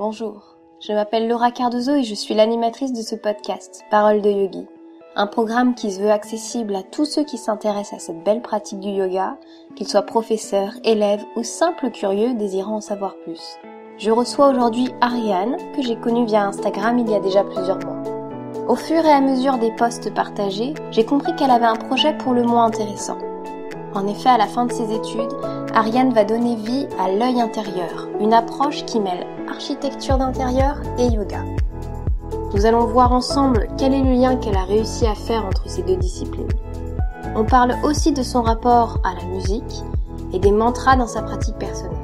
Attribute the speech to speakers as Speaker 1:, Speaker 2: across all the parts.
Speaker 1: Bonjour, je m'appelle Laura Cardozo et je suis l'animatrice de ce podcast, Parole de Yogi. Un programme qui se veut accessible à tous ceux qui s'intéressent à cette belle pratique du yoga, qu'ils soient professeurs, élèves ou simples curieux désirant en savoir plus. Je reçois aujourd'hui Ariane, que j'ai connue via Instagram il y a déjà plusieurs mois. Au fur et à mesure des posts partagés, j'ai compris qu'elle avait un projet pour le moins intéressant. En effet, à la fin de ses études, Ariane va donner vie à l'œil intérieur, une approche qui mêle architecture d'intérieur et yoga. Nous allons voir ensemble quel est le lien qu'elle a réussi à faire entre ces deux disciplines. On parle aussi de son rapport à la musique et des mantras dans sa pratique personnelle.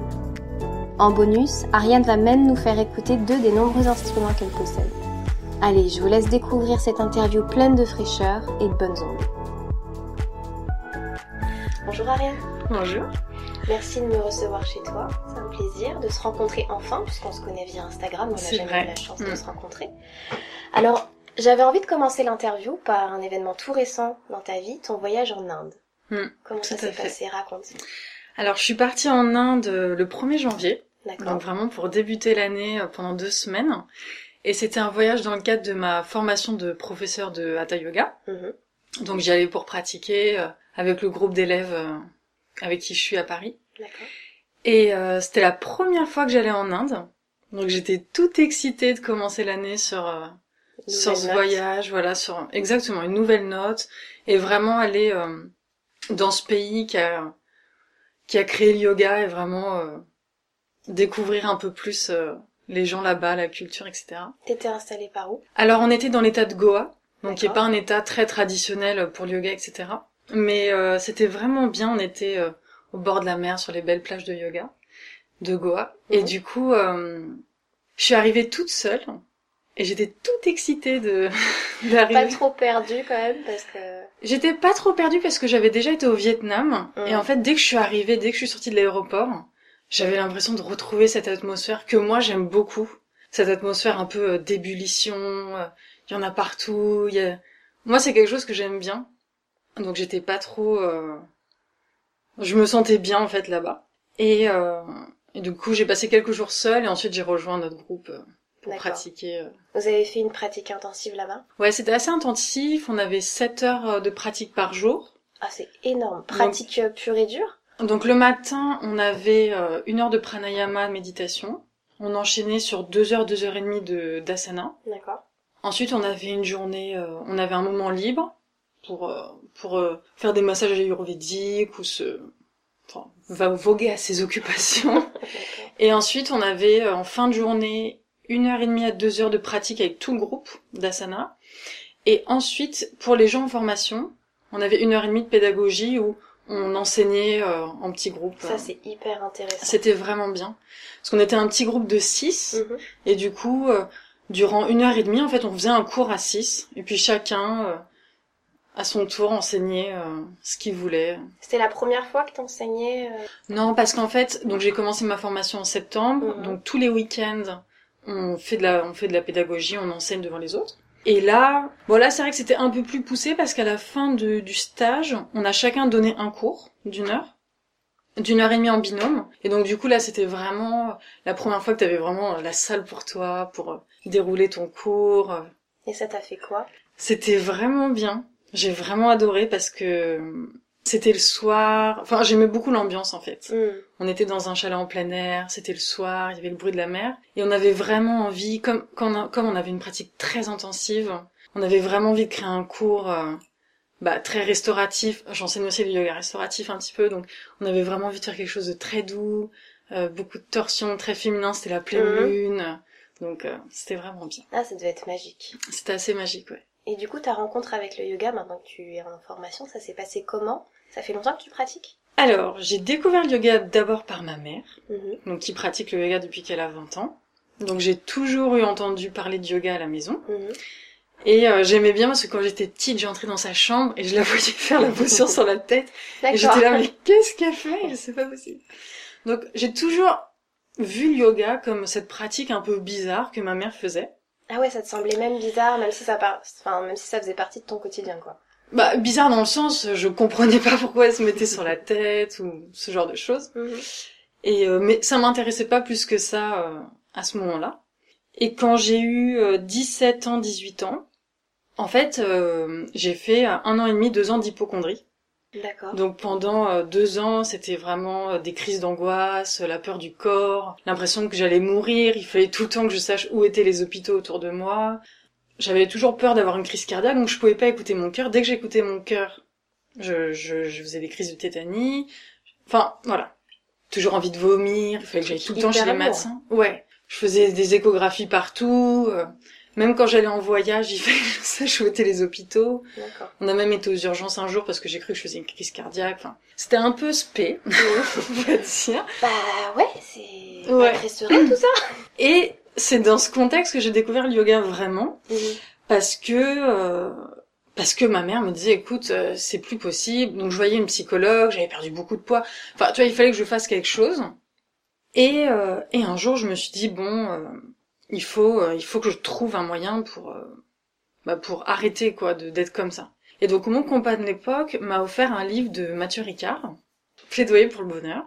Speaker 1: En bonus, Ariane va même nous faire écouter deux des nombreux instruments qu'elle possède. Allez, je vous laisse découvrir cette interview pleine de fraîcheur et de bonnes ondes. Bonjour Ariane.
Speaker 2: Bonjour.
Speaker 1: Merci de me recevoir chez toi. C'est un plaisir de se rencontrer enfin, puisqu'on se connaît via Instagram. On n'a jamais
Speaker 2: vrai.
Speaker 1: eu la chance de
Speaker 2: Mm.
Speaker 1: se rencontrer. Alors, j'avais envie de commencer l'interview par un événement tout récent dans ta vie, ton voyage en Inde.
Speaker 2: Mm,
Speaker 1: Comment ça
Speaker 2: tout
Speaker 1: s'est passé? Raconte.
Speaker 2: Alors, je suis partie en Inde euh, le 1er janvier,
Speaker 1: D'accord.
Speaker 2: donc vraiment pour débuter l'année euh, pendant deux semaines. Et c'était un voyage dans le cadre de ma formation de professeur de Hatha Yoga.
Speaker 1: Mhm.
Speaker 2: Donc j'y allais pour pratiquer euh, avec le groupe d'élèves avec qui je suis à Paris.
Speaker 1: D'accord.
Speaker 2: Et euh, c'était la première fois que j'allais en Inde. Donc j'étais toute excitée de commencer l'année sur euh, sur ce
Speaker 1: note.
Speaker 2: voyage, voilà, sur exactement une nouvelle note et vraiment aller euh, dans ce pays qui a qui a créé le yoga et vraiment euh, découvrir un peu plus euh, les gens là-bas, la culture, etc.
Speaker 1: T'étais installée par où?
Speaker 2: Alors on était dans l'état de Goa, donc qui est pas un état très traditionnel pour le yoga, etc. Mais euh, c'était vraiment bien, on était euh, au bord de la mer sur les belles plages de yoga de Goa. Et
Speaker 1: Mhm.
Speaker 2: du coup, euh, je suis arrivée toute seule et j'étais toute excitée de
Speaker 1: Pas
Speaker 2: d'arriver.
Speaker 1: trop perdue quand même, parce que...
Speaker 2: J'étais pas trop perdue parce que j'avais déjà été au Vietnam
Speaker 1: Mhm.
Speaker 2: et en fait dès que je suis arrivée, dès que je suis sortie de l'aéroport, j'avais l'impression de retrouver cette atmosphère que moi j'aime beaucoup, cette atmosphère un peu euh, d'ébullition, euh, il y en a partout, y a... moi c'est quelque chose que j'aime bien. Donc j'étais pas trop euh, je me sentais bien en fait là-bas. Et, euh... et du coup, j'ai passé quelques jours seule et ensuite j'ai rejoint notre groupe euh, pour pratiquer euh,
Speaker 1: Vous avez fait une pratique intensive là-bas?
Speaker 2: Ouais, c'était assez intensif. On avait 7 heures euh, de pratique par jour.
Speaker 1: Ah, c'est énorme. Pratique pure et dure?
Speaker 2: Donc le matin, on avait une heure de pranayama, méditation. On enchaînait sur deux heures, deux heures et demie de d'asana.
Speaker 1: D'accord.
Speaker 2: Ensuite, on avait une journée, euh, on avait un moment libre pour euh, pour euh, faire des massages ayurvédiques ou se enfin, va voguer à ses occupations. Et ensuite, on avait euh, en fin de journée une heure et demie à deux heures de pratique avec tout le groupe d'asana. Et ensuite, pour les gens en formation, on avait une heure et demie de pédagogie où on enseignait euh, en petits groupes.
Speaker 1: Ça, c'est hyper intéressant.
Speaker 2: C'était vraiment bien. Parce qu'on était un petit groupe de six,
Speaker 1: Mhm.
Speaker 2: et du coup, euh, durant une heure et demie, en fait, on faisait un cours à six, et puis chacun, euh, à son tour, enseignait euh, ce qu'il voulait.
Speaker 1: C'était la première fois que t'enseignais euh,
Speaker 2: Non, parce qu'en fait, donc j'ai commencé ma formation en septembre,
Speaker 1: Mhm.
Speaker 2: donc tous les week-ends, on fait de la, on fait de la pédagogie, on enseigne devant les autres. Et là, bon là, c'est vrai que c'était un peu plus poussé parce qu'à la fin de- du stage, on a chacun donné un cours d'une heure, d'une heure et demie en binôme. Et donc du coup là, c'était vraiment la première fois que t'avais vraiment la salle pour toi, pour euh, dérouler ton cours.
Speaker 1: Et ça t'a fait quoi?
Speaker 2: C'était vraiment bien. J'ai vraiment adoré parce que c'était le soir. Enfin, j'aimais beaucoup l'ambiance en fait.
Speaker 1: Hmm.
Speaker 2: On était dans un chalet en plein air, c'était le soir, il y avait le bruit de la mer, et on avait vraiment envie, comme, comme on avait une pratique très intensive, on avait vraiment envie de créer un cours euh, bah, très restauratif. J'enseigne aussi le yoga restauratif un petit peu, donc on avait vraiment envie de faire quelque chose de très doux, euh, beaucoup de torsions, très féminin, c'était la pleine
Speaker 1: Mhm.
Speaker 2: lune, donc euh, c'était vraiment bien.
Speaker 1: Ah, ça devait être magique.
Speaker 2: C'était assez magique, ouais.
Speaker 1: Et du coup, ta rencontre avec le yoga, maintenant que tu es en formation, ça s'est passé comment? Ça fait longtemps que tu pratiques?
Speaker 2: Alors, j'ai découvert le yoga d'abord par ma mère,
Speaker 1: Mhm.
Speaker 2: donc qui pratique le yoga depuis qu'elle a 20 ans. Donc j'ai toujours eu entendu parler de yoga à la maison.
Speaker 1: Mhm.
Speaker 2: Et euh, j'aimais bien parce que quand j'étais petite, j'entrais dans sa chambre et je la voyais faire la posture sur la tête. Et j'étais là, mais qu'est-ce qu'elle fait? C'est pas possible. Donc j'ai toujours vu le yoga comme cette pratique un peu bizarre que ma mère faisait.
Speaker 1: Ah ouais, ça te semblait même bizarre, même si ça par... enfin, même si ça faisait partie de ton quotidien, quoi.
Speaker 2: Bah bizarre dans le sens, je comprenais pas pourquoi elle se mettait sur la tête ou ce genre de choses.
Speaker 1: Mhm.
Speaker 2: Et euh, mais ça m'intéressait pas plus que ça euh, à ce moment-là. Et quand j'ai eu euh, 17 ans, 18 ans, en fait, euh, j'ai fait un an et demi, deux ans d'hypochondrie.
Speaker 1: D'accord.
Speaker 2: Donc pendant euh, deux ans, c'était vraiment euh, des crises d'angoisse, la peur du corps, l'impression que j'allais mourir. Il fallait tout le temps que je sache où étaient les hôpitaux autour de moi. J'avais toujours peur d'avoir une crise cardiaque, donc je pouvais pas écouter mon cœur. Dès que j'écoutais mon cœur, je, je, je faisais des crises de tétanie. Enfin, voilà. Toujours envie de vomir. Il fallait que j'aille tout le temps chez les médecins. Ouais. Je faisais des échographies partout. Même quand j'allais en voyage, il fallait que je sache où étaient les hôpitaux. On a même été aux urgences un jour parce que j'ai cru que je faisais une crise cardiaque. Enfin, c'était un peu spé, on va dire.
Speaker 1: bah ouais, c'est
Speaker 2: Ouais.
Speaker 1: impressionnant tout ça.
Speaker 2: Et c'est dans ce contexte que j'ai découvert le yoga vraiment, parce que euh, parce que ma mère me disait, écoute, euh, c'est plus possible. Donc je voyais une psychologue, j'avais perdu beaucoup de poids. Enfin, tu vois, il fallait que je fasse quelque chose. Et euh, et un jour, je me suis dit bon, euh, il faut euh, il faut que je trouve un moyen pour euh, bah, pour arrêter quoi de d'être comme ça. Et donc mon compas de l'époque m'a offert un livre de Mathieu Ricard, Plaidoyer pour le bonheur,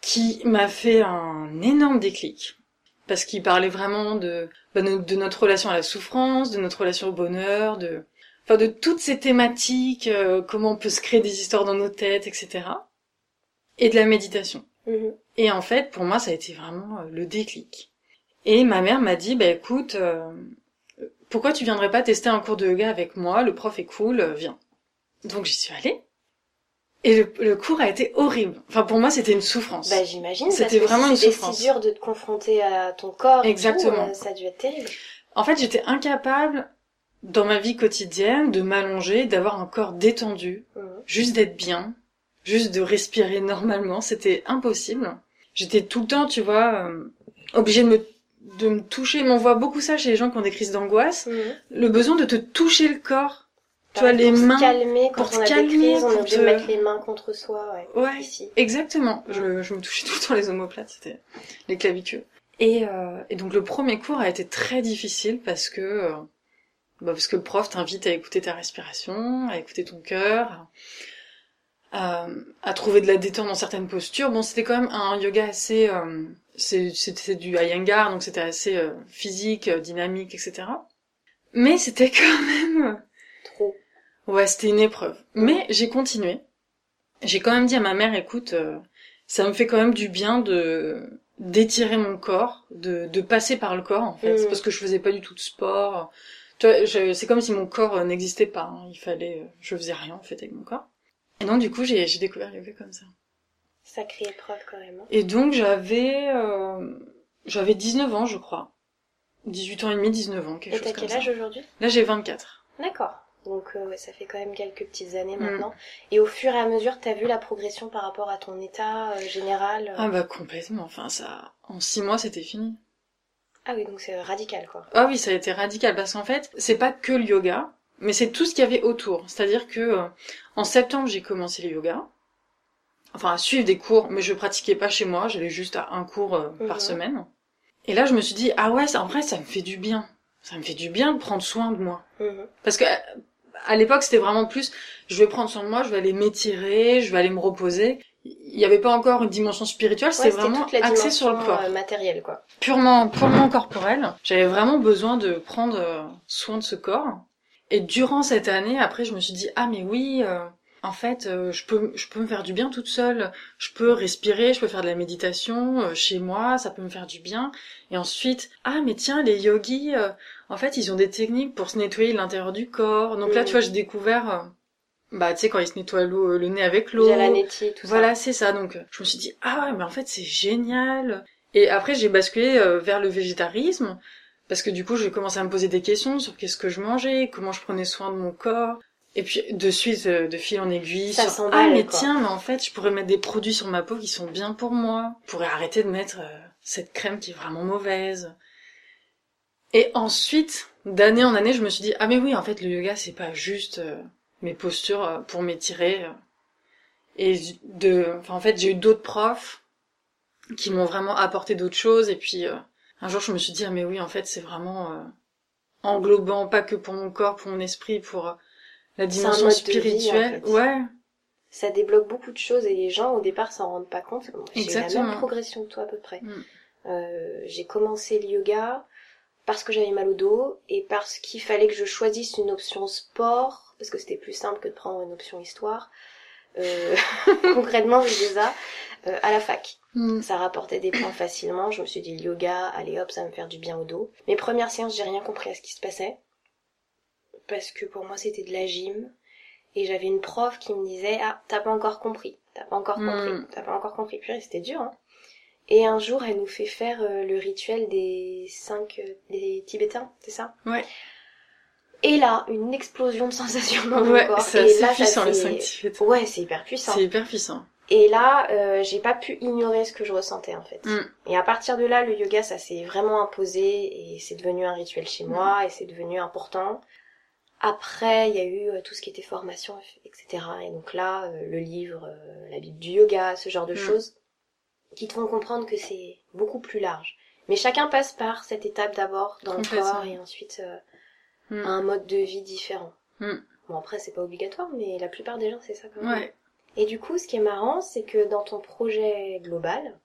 Speaker 2: qui m'a fait un énorme déclic parce qu'il parlait vraiment de bah, de notre relation à la souffrance, de notre relation au bonheur, de enfin de toutes ces thématiques, euh, comment on peut se créer des histoires dans nos têtes, etc. Et de la méditation.
Speaker 1: Mhm.
Speaker 2: Et en fait, pour moi, ça a été vraiment euh, le déclic. Et ma mère m'a dit, bah écoute, euh, pourquoi tu viendrais pas tester un cours de yoga avec moi? Le prof est cool, euh, viens. Donc j'y suis allée. Et le, le cours a été horrible. Enfin, pour moi, c'était une souffrance.
Speaker 1: Bah j'imagine.
Speaker 2: C'était vraiment
Speaker 1: si
Speaker 2: une
Speaker 1: c'était
Speaker 2: souffrance.
Speaker 1: si dur de te confronter à ton corps. tout,
Speaker 2: Exactement.
Speaker 1: euh, ça a dû être terrible.
Speaker 2: En fait, j'étais incapable, dans ma vie quotidienne, de m'allonger, d'avoir un corps détendu,
Speaker 1: Mhm.
Speaker 2: juste d'être bien, juste de respirer normalement. C'était impossible. J'étais tout le temps, tu vois, euh, obligée de me, de me toucher. Mais on voit beaucoup ça chez les gens qui ont des crises d'angoisse.
Speaker 1: Mhm.
Speaker 2: Le besoin de te toucher le corps. Tu vois,
Speaker 1: Pareil,
Speaker 2: les
Speaker 1: pour
Speaker 2: mains.
Speaker 1: Se calmer, quand
Speaker 2: pour te
Speaker 1: on a
Speaker 2: calmer,
Speaker 1: des crises, on est
Speaker 2: pour
Speaker 1: obligé
Speaker 2: te-
Speaker 1: de mettre les mains contre soi. Ouais.
Speaker 2: Ouais,
Speaker 1: Ici.
Speaker 2: exactement. Je, je me touchais tout le temps les omoplates, c'était les clavicules. Et, euh, et donc le premier cours a été très difficile parce que euh, bah parce que le prof t'invite à écouter ta respiration, à écouter ton cœur, à, à trouver de la détente dans certaines postures. Bon, c'était quand même un yoga assez, euh, c'était du Iyengar, donc c'était assez euh, physique, euh, dynamique, etc. Mais c'était quand même
Speaker 1: Trop.
Speaker 2: Ouais, c'était une épreuve. Mais j'ai continué. J'ai quand même dit à ma mère, écoute, euh, ça me fait quand même du bien de d'étirer mon corps, de, de passer par le corps en fait,
Speaker 1: Mhm.
Speaker 2: parce que je faisais pas du tout de sport. Tu vois, je- c'est comme si mon corps euh, n'existait pas. hein. Il fallait, euh, je faisais rien en fait avec mon corps. Et donc du coup, j'ai j'ai découvert le yoga comme ça.
Speaker 1: Sacrée épreuve quand même. hein.
Speaker 2: Et donc j'avais euh, j'avais 19 ans, je crois. 18 ans et demi, 19 ans, quelque
Speaker 1: Et
Speaker 2: chose
Speaker 1: t'as
Speaker 2: comme
Speaker 1: quel
Speaker 2: ça.
Speaker 1: âge aujourd'hui?
Speaker 2: Là, j'ai 24.
Speaker 1: D'accord. Donc euh, ouais, ça fait quand même quelques petites années
Speaker 2: Mm.
Speaker 1: maintenant. Et au fur et à mesure, t'as vu la progression par rapport à ton état euh, général euh
Speaker 2: Ah bah complètement. Enfin ça, en 6 mois, c'était fini.
Speaker 1: Ah oui, donc c'est radical quoi.
Speaker 2: Ah oui, ça a été radical parce qu'en fait, c'est pas que le yoga, mais c'est tout ce qu'il y avait autour. C'est-à-dire que en septembre, j'ai commencé le yoga. Enfin, à suivre des cours, mais je pratiquais pas chez moi, j'allais juste à un cours euh,
Speaker 1: Mhm.
Speaker 2: par semaine. Et là, je me suis dit ah ouais, ça- en vrai, ça me fait du bien. Ça me fait du bien de prendre soin de moi.
Speaker 1: Mhm.
Speaker 2: Parce que à- l'époque, c'était vraiment plus je vais prendre soin de moi, je vais aller m'étirer, je vais aller me reposer. Il n'y avait pas encore une dimension spirituelle, c'était vraiment
Speaker 1: toute la
Speaker 2: axé sur le corps
Speaker 1: euh, matérielle quoi.
Speaker 2: purement purement corporel. J'avais vraiment besoin de prendre euh, soin de ce corps. Et durant cette année, après, je me suis dit ah mais oui, euh, en fait, euh, je peux je peux me faire du bien toute seule. Je peux respirer, je peux faire de la méditation euh, chez moi, ça peut me faire du bien. Et ensuite ah mais tiens les yogis, euh, en fait ils ont des techniques pour se nettoyer l'intérieur du corps. Donc là tu vois j'ai découvert bah tu sais quand ils se nettoient l'eau le nez avec l'eau.
Speaker 1: La nettie, tout
Speaker 2: Voilà, c'est ça. Donc, je me suis dit, ah ouais, mais en fait, c'est génial. Et après, j'ai basculé euh, vers le végétarisme, parce que du coup, j'ai commencé à me poser des questions sur qu'est-ce que je mangeais, comment je prenais soin de mon corps. Et puis, de suite, euh, de fil en aiguille,
Speaker 1: Ça
Speaker 2: sur, ah mais
Speaker 1: quoi.
Speaker 2: tiens, mais en fait, je pourrais mettre des produits sur ma peau qui sont bien pour moi. Je pourrais arrêter de mettre euh, cette crème qui est vraiment mauvaise. Et ensuite, d'année en année, je me suis dit, ah mais oui, en fait, le yoga, c'est pas juste euh, mes postures euh, pour m'étirer. Et de, enfin, en fait, j'ai eu d'autres profs qui m'ont vraiment apporté d'autres choses. Et puis, un jour, je me suis dit, ah mais oui, en fait, c'est vraiment englobant, pas que pour mon corps, pour mon esprit, pour la
Speaker 1: un
Speaker 2: dimension
Speaker 1: de vie,
Speaker 2: spirituelle.
Speaker 1: en fait.
Speaker 2: Ouais,
Speaker 1: Ça débloque beaucoup de choses et les gens au départ s'en rendent pas compte. J'ai la même progression que toi à peu près.
Speaker 2: Mm.
Speaker 1: Euh, j'ai commencé le yoga parce que j'avais mal au dos et parce qu'il fallait que je choisisse une option sport, parce que c'était plus simple que de prendre une option histoire. Euh, concrètement, je ça euh, à la fac.
Speaker 2: Mm.
Speaker 1: Ça rapportait des points facilement. Je me suis dit le yoga, allez hop, ça va me faire du bien au dos. Mes premières séances, j'ai rien compris à ce qui se passait. Parce que pour moi, c'était de la gym. Et j'avais une prof qui me disait, ah, t'as pas encore compris. T'as pas encore compris. T'as pas encore compris. Puis c'était dur, hein. Et un jour, elle nous fait faire euh, le rituel des cinq, euh, des Tibétains, c'est ça?
Speaker 2: Ouais.
Speaker 1: Et là, une explosion de sensations dans mon
Speaker 2: Ouais,
Speaker 1: corps.
Speaker 2: c'est assez
Speaker 1: là,
Speaker 2: puissant les
Speaker 1: fait-
Speaker 2: 5 Tibétains.
Speaker 1: Ouais, c'est hyper puissant.
Speaker 2: C'est hyper puissant.
Speaker 1: Et là, euh, j'ai pas pu ignorer ce que je ressentais en fait.
Speaker 2: Mm.
Speaker 1: Et à partir de là, le yoga, ça s'est vraiment imposé et c'est devenu un rituel chez moi et c'est devenu important. Après, il y a eu euh, tout ce qui était formation, etc. Et donc là, euh, le livre, euh, la Bible du yoga, ce genre de
Speaker 2: Mm.
Speaker 1: choses, qui te font comprendre que c'est beaucoup plus large. Mais chacun passe par cette étape d'abord dans le corps et ensuite euh,
Speaker 2: Mm.
Speaker 1: un mode de vie différent.
Speaker 2: Mm.
Speaker 1: Bon après, c'est pas obligatoire, mais la plupart des gens, c'est ça quand même.
Speaker 2: Ouais.
Speaker 1: Et du coup, ce qui est marrant, c'est que dans ton projet global,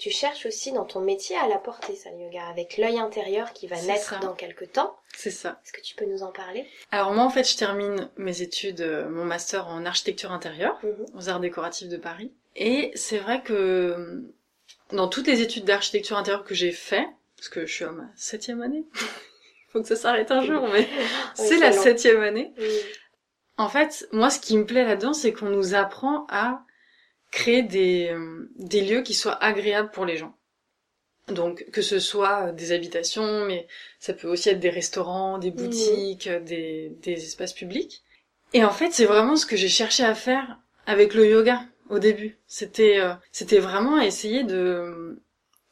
Speaker 1: tu cherches aussi dans ton métier à l'apporter, ça, le yoga, avec l'œil intérieur qui va naître
Speaker 2: ça.
Speaker 1: dans quelques temps.
Speaker 2: C'est ça.
Speaker 1: Est-ce que tu peux nous en parler?
Speaker 2: Alors moi en fait je termine mes études, euh, mon master en architecture intérieure
Speaker 1: Mhm.
Speaker 2: aux arts décoratifs de Paris. Et c'est vrai que euh, dans toutes les études d'architecture intérieure que j'ai fait, parce que je suis à ma septième année, faut que ça s'arrête un jour, mais c'est la
Speaker 1: long.
Speaker 2: septième année. En fait, moi ce qui me plaît là-dedans, c'est qu'on nous apprend à créer des, euh, des lieux qui soient agréables pour les gens. Donc que ce soit euh, des habitations, mais ça peut aussi être des restaurants, des boutiques, euh, des, des espaces publics. Et en fait, c'est vraiment ce que j'ai cherché à faire avec le yoga au début. C'était euh, c'était vraiment essayer de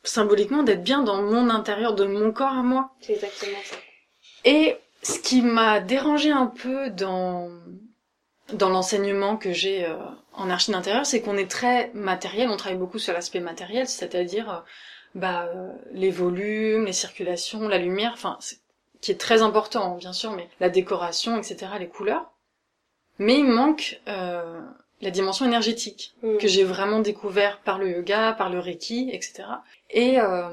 Speaker 2: symboliquement d'être bien dans mon intérieur, de mon corps à moi.
Speaker 1: C'est exactement ça.
Speaker 2: Et ce qui m'a dérangé un peu dans dans l'enseignement que j'ai euh, en archi d'intérieur, c'est qu'on est très matériel, on travaille beaucoup sur l'aspect matériel, c'est-à-dire euh, bah euh, les volumes, les circulations, la lumière, enfin qui est très important bien sûr, mais la décoration, etc., les couleurs. Mais il manque euh, la dimension énergétique
Speaker 1: Mhm.
Speaker 2: que j'ai vraiment découvert par le yoga, par le reiki, etc. Et, euh,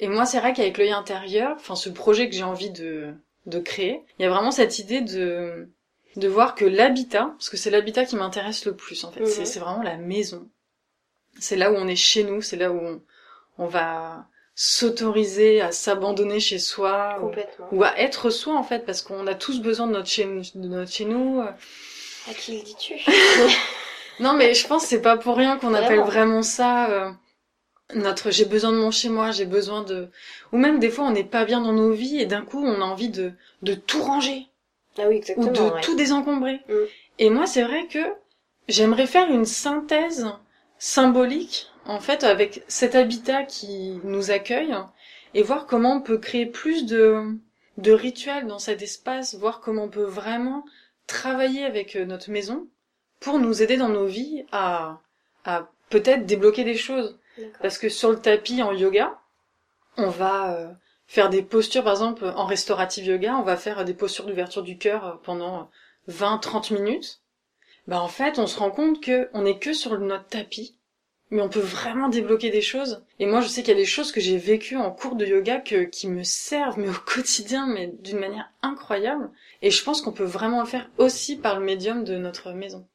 Speaker 2: et moi, c'est vrai qu'avec l'œil intérieur, enfin ce projet que j'ai envie de, de créer, il y a vraiment cette idée de, de voir que l'habitat, parce que c'est l'habitat qui m'intéresse le plus en fait,
Speaker 1: Mhm.
Speaker 2: c'est, c'est vraiment la maison. C'est là où on est chez nous, c'est là où on, on va s'autoriser à s'abandonner chez soi, ou, ou à être soi en fait, parce qu'on a tous besoin de notre chez, de notre chez nous.
Speaker 1: À qui le dis-tu?
Speaker 2: Non, mais je pense que c'est pas pour rien qu'on appelle
Speaker 1: Vraiment.
Speaker 2: vraiment ça euh, notre j'ai besoin de mon chez moi, j'ai besoin de ou même des fois on n'est pas bien dans nos vies et d'un coup on a envie de de tout ranger
Speaker 1: Ah oui,
Speaker 2: ou de
Speaker 1: ouais.
Speaker 2: tout désencombrer.
Speaker 1: Mm.
Speaker 2: Et moi, c'est vrai que j'aimerais faire une synthèse symbolique en fait avec cet habitat qui nous accueille et voir comment on peut créer plus de de rituels dans cet espace, voir comment on peut vraiment travailler avec euh, notre maison pour nous aider dans nos vies à, à peut-être débloquer des choses. Parce que sur le tapis en yoga, on va euh, faire des postures, par exemple en restaurative yoga, on va faire des postures d'ouverture du cœur pendant 20-30 minutes. Bah en fait, on se rend compte que on est que sur notre tapis, mais on peut vraiment débloquer des choses. Et moi, je sais qu'il y a des choses que j'ai vécues en cours de yoga que, qui me servent, mais au quotidien, mais d'une manière incroyable. Et je pense qu'on peut vraiment le faire aussi par le médium de notre maison.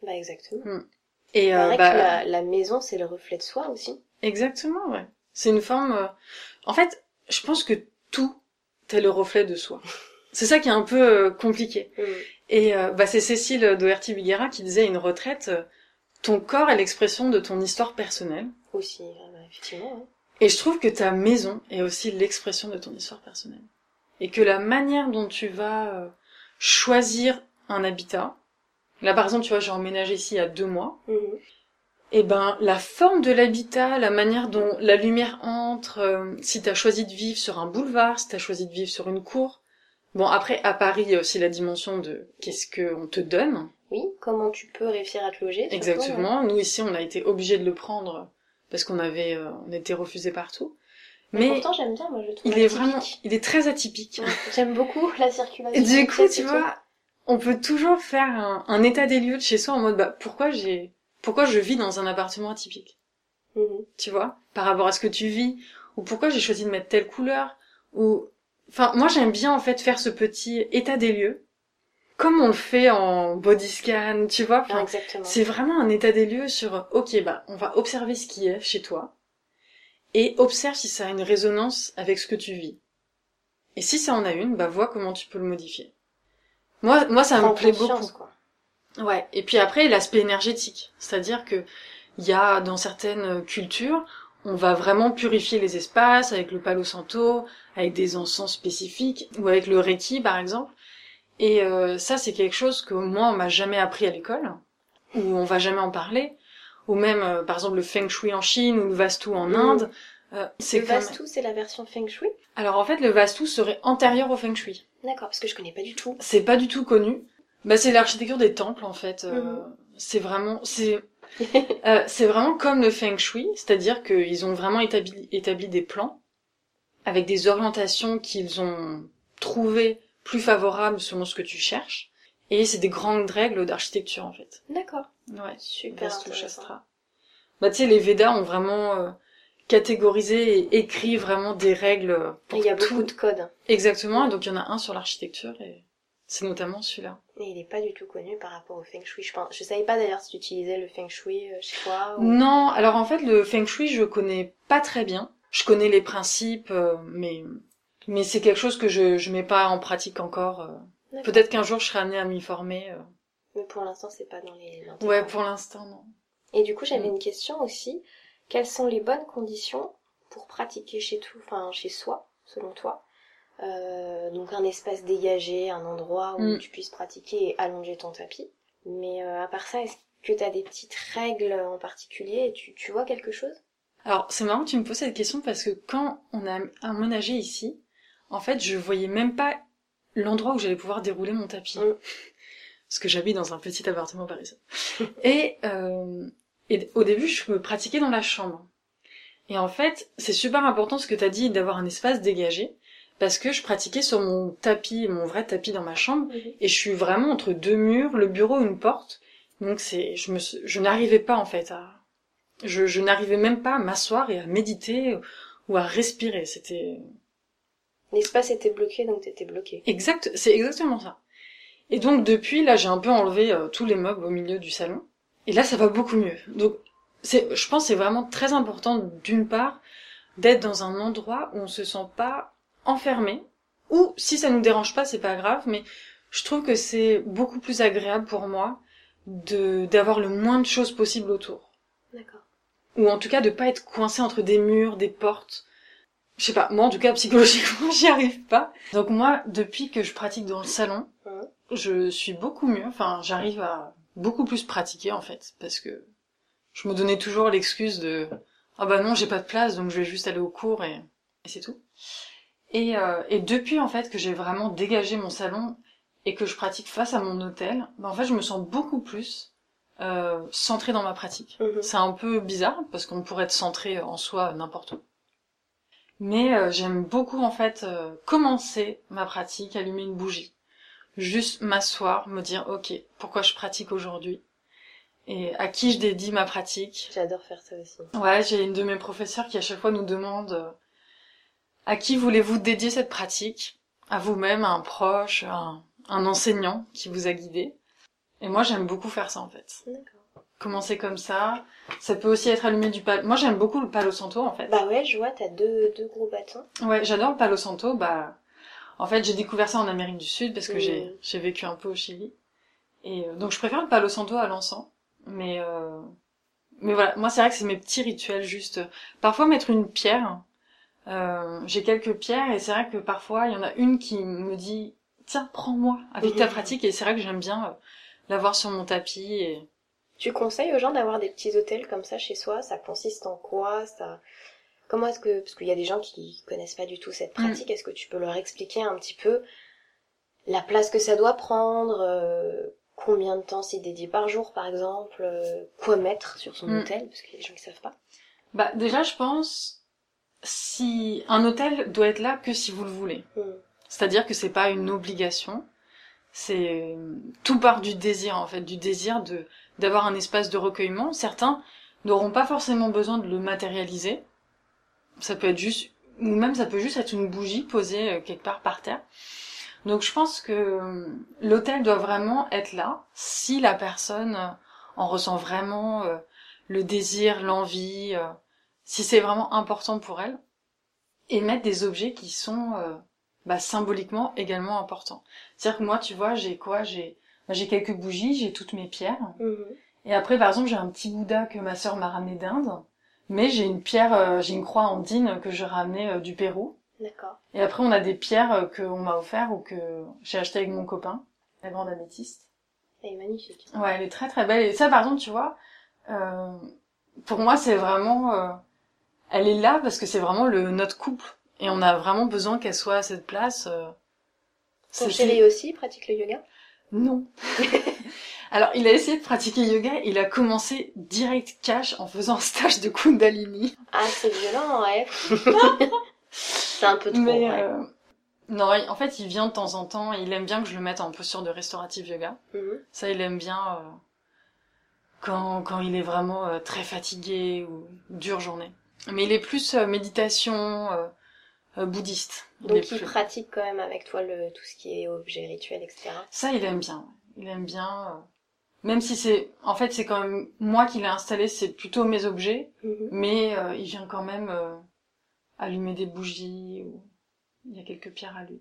Speaker 1: Bah exactement.
Speaker 2: Et
Speaker 1: Il
Speaker 2: euh,
Speaker 1: paraît
Speaker 2: bah,
Speaker 1: que la, la maison, c'est le reflet de soi aussi.
Speaker 2: exactement, ouais. C'est une forme. euh, En fait, je pense que tout est le reflet de soi. C'est ça qui est un peu euh, compliqué.
Speaker 1: Mhm.
Speaker 2: Et euh, bah, c'est Cécile Doherty-Biguera qui disait à une retraite, euh, ton corps est l'expression de ton histoire personnelle.
Speaker 1: Aussi, euh, bah, effectivement. hein.
Speaker 2: Et je trouve que ta maison est aussi l'expression de ton histoire personnelle. Et que la manière dont tu vas euh, choisir un habitat, là par exemple tu vois j'ai emménagé ici il y a deux mois,
Speaker 1: Mhm.
Speaker 2: Et ben la forme de l'habitat, la manière dont la lumière entre, euh, si t'as choisi de vivre sur un boulevard, si t'as choisi de vivre sur une cour. Bon après à Paris il y a aussi la dimension de qu'est-ce qu'on te donne.
Speaker 1: Oui, comment tu peux réussir à te loger
Speaker 2: Exactement. Nous ici, on a été obligés de le prendre parce qu'on avait, euh, on était refusé partout.
Speaker 1: Mais,
Speaker 2: Mais
Speaker 1: pourtant, j'aime bien, moi, je le trouve
Speaker 2: il est vraiment, il est très atypique.
Speaker 1: Ouais, J'aime beaucoup la circulation.
Speaker 2: Et du coup, tu vois, on peut toujours faire un, un état des lieux de chez soi en mode, bah, pourquoi j'ai, pourquoi je vis dans un appartement atypique,
Speaker 1: Mhm.
Speaker 2: tu vois, par rapport à ce que tu vis, ou pourquoi j'ai choisi de mettre telle couleur, où, enfin, moi j'aime bien en fait faire ce petit état des lieux, comme on le fait en body scan, tu vois. Enfin,
Speaker 1: Ah,
Speaker 2: c'est vraiment un état des lieux sur, ok, bah, on va observer ce qui est chez toi, et observe si ça a une résonance avec ce que tu vis. Et si ça en a une, bah, vois comment tu peux le modifier. Moi, moi, ça me plaît beaucoup.
Speaker 1: quoi.
Speaker 2: Ouais. Et puis après, l'aspect énergétique. C'est-à-dire que, il y a, dans certaines cultures, on va vraiment purifier les espaces avec le palo santo, avec des encens spécifiques, ou avec le reiki, par exemple. Et euh, ça, c'est quelque chose que moi, on m'a jamais appris à l'école, ou on va jamais en parler, ou même, euh, par exemple, le feng shui en Chine, ou le vastu en
Speaker 1: Mm.
Speaker 2: Inde. Euh, c'est
Speaker 1: Le
Speaker 2: même-
Speaker 1: Vastu, c'est la version Feng Shui?
Speaker 2: Alors en fait, le vastu serait antérieur au feng shui.
Speaker 1: D'accord, parce que je connais pas du tout.
Speaker 2: C'est pas du tout connu. Bah, c'est l'architecture des temples en fait. Euh,
Speaker 1: Mhm.
Speaker 2: C'est vraiment, c'est, euh, c'est vraiment comme le feng shui, c'est-à-dire qu'ils ont vraiment établi, établi des plans avec des orientations qu'ils ont trouvées plus favorables selon ce que tu cherches. Et c'est des grandes règles d'architecture en fait.
Speaker 1: D'accord.
Speaker 2: Ouais.
Speaker 1: Super.
Speaker 2: Shastra. Bah tu sais, les Védas ont vraiment euh, catégorisé et écrit vraiment des règles pour
Speaker 1: Il y a
Speaker 2: tout.
Speaker 1: beaucoup de codes.
Speaker 2: Exactement, et donc il y en a un sur l'architecture et c'est notamment celui-là.
Speaker 1: Et il est pas du tout connu par rapport au Feng Shui. Je pense. Je savais pas d'ailleurs si tu utilisais le Feng Shui euh, chez toi. Ou...
Speaker 2: Non, alors en fait le feng shui je connais pas très bien. Je connais les principes, euh, mais mais c'est quelque chose que je je mets pas en pratique encore. euh. Peut-être qu'un jour je serai amenée à m'y former.
Speaker 1: Mais pour l'instant, c'est pas dans les. dans
Speaker 2: Ouais, pour l'instant non.
Speaker 1: Et du coup, j'avais
Speaker 2: Mm.
Speaker 1: une question aussi. Quelles sont les bonnes conditions pour pratiquer chez tout, enfin chez soi, selon toi? Euh, Donc un espace dégagé, un endroit où
Speaker 2: Mm.
Speaker 1: tu puisses pratiquer et allonger ton tapis. Mais euh, à part ça, est-ce que tu as des petites règles en particulier et tu, tu vois quelque chose?
Speaker 2: Alors c'est marrant que tu me poses cette question parce que quand on a aménagé ici, en fait je voyais même pas l'endroit où j'allais pouvoir dérouler mon tapis.
Speaker 1: Mm.
Speaker 2: Parce que j'habite dans un petit appartement parisien. et, euh, et au début je me pratiquais dans la chambre. Et en fait c'est super important ce que tu as dit d'avoir un espace dégagé parce que je pratiquais sur mon tapis, mon vrai tapis dans ma chambre et je suis vraiment entre deux murs, le bureau, une porte. Donc c'est, je me, je n'arrivais pas en fait à, je, je n'arrivais même pas à m'asseoir et à méditer ou à respirer. C'était
Speaker 1: L'espace était bloqué, donc t'étais bloqué.
Speaker 2: exact, c'est exactement ça. Et donc depuis là, j'ai un peu enlevé euh, tous les meubles au milieu du salon. Et là, ça va beaucoup mieux. Donc c'est, je pense, que c'est vraiment très important d'une part d'être dans un endroit où on se sent pas enfermé. Ou si ça nous dérange pas, c'est pas grave. Mais je trouve que c'est beaucoup plus agréable pour moi de d'avoir le moins de choses possible autour.
Speaker 1: D'accord.
Speaker 2: ou en tout cas de pas être coincé entre des murs, des portes. Je sais pas, moi en tout cas psychologiquement j'y arrive pas. Donc moi depuis que je pratique dans le salon, je suis beaucoup mieux, enfin j'arrive à beaucoup plus pratiquer en fait parce que je me donnais toujours l'excuse de ah bah non, j'ai pas de place donc je vais juste aller au cours et, et c'est tout. Et, euh, et depuis en fait que j'ai vraiment dégagé mon salon et que je pratique face à mon hôtel, bah en fait je me sens beaucoup plus euh, centrée dans ma pratique.
Speaker 1: Mhm.
Speaker 2: C'est un peu bizarre parce qu'on pourrait être centré en soi n'importe où. Mais euh, j'aime beaucoup en fait euh, commencer ma pratique, allumer une bougie, juste m'asseoir, me dire ok pourquoi je pratique aujourd'hui? Et à qui je dédie ma pratique?
Speaker 1: J'adore faire ça aussi.
Speaker 2: Ouais, j'ai une de mes professeurs qui à chaque fois nous demande euh, à qui voulez-vous dédier cette pratique? À vous-même, à un proche, à un, un enseignant qui vous a guidé? Et moi j'aime beaucoup faire ça en fait.
Speaker 1: D'accord.
Speaker 2: Commencer comme ça. Ça peut aussi être allumé du palo. Moi j'aime beaucoup le palo santo en fait.
Speaker 1: Bah ouais, je vois, t'as deux, deux gros bâtons.
Speaker 2: Ouais, j'adore le palo santo. Bah, en fait, j'ai découvert ça en Amérique du Sud parce que
Speaker 1: Mm.
Speaker 2: j'ai j'ai vécu un peu au Chili. Et euh, donc, je préfère le palo santo à l'encens. Mais euh, mais voilà, moi c'est vrai que c'est mes petits rituels juste. Parfois mettre une pierre. Euh, j'ai quelques pierres et c'est vrai que parfois il y en a une qui me dit tiens prends-moi avec ta
Speaker 1: Mhm.
Speaker 2: pratique et c'est vrai que j'aime bien euh, l'avoir sur mon tapis et
Speaker 1: Tu conseilles aux gens d'avoir des petits hôtels comme ça chez soi? Ça consiste en quoi? Ça... Comment est-ce que... Parce qu'il y a des gens qui connaissent pas du tout cette
Speaker 2: Mm.
Speaker 1: pratique. Est-ce que tu peux leur expliquer un petit peu la place que ça doit prendre euh, Combien de temps c'est dédié par jour, par exemple euh, Quoi mettre sur son
Speaker 2: Mm.
Speaker 1: hôtel? Parce qu'il y a des gens qui savent pas.
Speaker 2: bah déjà je pense si un hôtel doit être là que si vous le voulez.
Speaker 1: Mm.
Speaker 2: C'est-à-dire que c'est pas une obligation. C'est tout part du désir en fait, du désir de d'avoir un espace de recueillement. Certains n'auront pas forcément besoin de le matérialiser. Ça peut être juste ou même ça peut juste être une bougie posée euh, quelque part par terre. Donc je pense que euh, l'hôtel doit vraiment être là si la personne euh, en ressent vraiment euh, le désir, l'envie, euh, si c'est vraiment important pour elle, et mettre des objets qui sont euh, bah, symboliquement également importants. C'est-à-dire que moi, tu vois, j'ai quoi? J'ai bah, j'ai quelques bougies, j'ai toutes mes pierres,
Speaker 1: Mhm.
Speaker 2: et après, par exemple, j'ai un petit Bouddha que ma sœur m'a ramené d'Inde, mais j'ai une pierre, euh, j'ai une croix andine que j'ai ramenée euh, du Pérou.
Speaker 1: D'accord.
Speaker 2: Et après, on a des pierres qu'on m'a offert ou que j'ai acheté avec mon copain, la grande améthyste.
Speaker 1: Elle est magnifique.
Speaker 2: Ouais, elle est très très belle. Et ça, par exemple, tu vois, euh, pour moi, c'est vraiment, euh, elle est là parce que c'est vraiment le notre couple et on a vraiment besoin qu'elle soit à cette place. Euh,
Speaker 1: Ton chéri aussi pratique le yoga?
Speaker 2: Non. Alors, il a essayé de pratiquer yoga. Il a commencé direct cash en faisant un stage de Kundalini.
Speaker 1: Ah, c'est violent, ouais. c'est un peu trop,
Speaker 2: Mais
Speaker 1: ouais.
Speaker 2: euh, non, en fait, il vient de temps en temps. et Il aime bien que je le mette en posture de restaurative yoga.
Speaker 1: Mhm.
Speaker 2: Ça, il aime bien euh, quand, quand il est vraiment euh, très fatigué ou dure journée. Mais il est plus euh, méditation euh, euh, bouddhiste. Il
Speaker 1: Donc
Speaker 2: est
Speaker 1: il
Speaker 2: plus-
Speaker 1: pratique quand même avec toi le tout ce qui est objet rituel, etc.
Speaker 2: Ça, il aime bien. Il aime bien. euh, Même si c'est, en fait, c'est quand même moi qui l'ai installé. C'est plutôt mes objets,
Speaker 1: Mhm.
Speaker 2: mais euh, il vient quand même euh, allumer des bougies ou il y a quelques pierres à lui.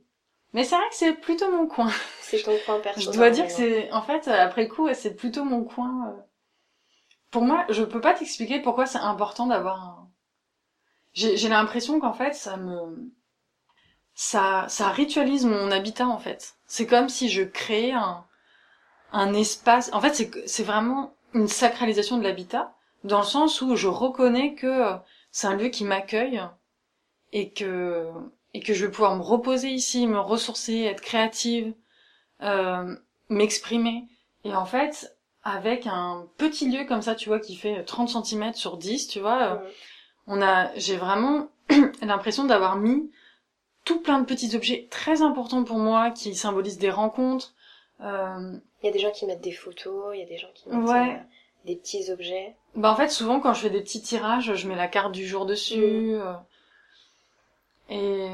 Speaker 2: Mais c'est vrai que c'est plutôt mon coin.
Speaker 1: C'est ton coin perso.
Speaker 2: Je dois dire que c'est, en fait, après coup, c'est plutôt mon coin. euh. Pour moi, je peux pas t'expliquer pourquoi c'est important d'avoir un. J'ai, l'impression qu'en fait, ça me, ça, ça ritualise mon habitat en fait. C'est comme si je créais un, un espace. En fait, c'est, c'est vraiment une sacralisation de l'habitat dans le sens où je reconnais que euh, c'est un lieu qui m'accueille et que et que je vais pouvoir me reposer ici, me ressourcer, être créative, euh, m'exprimer. Et en fait, avec un petit lieu comme ça, tu vois, qui fait 30 cm sur 10, tu vois, euh. On a, j'ai vraiment l'impression d'avoir mis tout plein de petits objets très importants pour moi, qui symbolisent des rencontres. Euh,
Speaker 1: Il y a des gens qui mettent des photos, il y a des gens qui mettent
Speaker 2: Ouais.
Speaker 1: euh, des petits objets.
Speaker 2: Bah en fait souvent quand je fais des petits tirages, je mets la carte du jour dessus. euh, et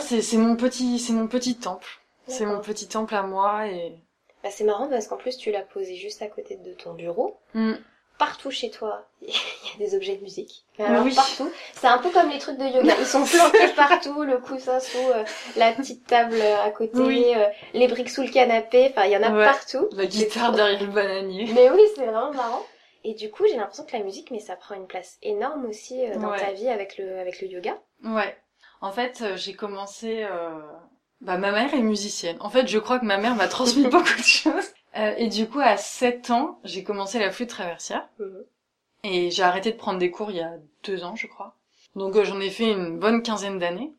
Speaker 2: c'est c'est mon petit c'est mon petit temple. C'est mon petit temple à moi et
Speaker 1: Bah, c'est marrant parce qu'en plus tu l'as posé juste à côté de ton bureau.
Speaker 2: Mm.
Speaker 1: Partout chez toi, il y a des objets de musique. Mais alors
Speaker 2: Oui.
Speaker 1: partout, c'est un peu comme les trucs de yoga. Ils sont flanqués partout, le coussin sous euh, la petite table euh, à côté,
Speaker 2: Oui.
Speaker 1: euh, les briques sous le canapé. Enfin, il y en a
Speaker 2: Ouais.
Speaker 1: partout.
Speaker 2: la guitare
Speaker 1: trop-
Speaker 2: derrière le bananier.
Speaker 1: Mais oui, c'est vraiment marrant. Et du coup, j'ai l'impression que la musique, mais ça prend une place énorme aussi euh, dans
Speaker 2: Ouais.
Speaker 1: ta vie avec le avec le yoga.
Speaker 2: Ouais. En fait j'ai commencé. Euh... Bah ma mère est musicienne. En fait je crois que ma mère m'a transmis beaucoup de choses. Euh, et du coup à 7 ans j'ai commencé la flûte traversière.
Speaker 1: Mhm.
Speaker 2: Et j'ai arrêté de prendre des cours il y a deux ans, je crois. Donc euh, j'en ai fait une bonne quinzaine d'années.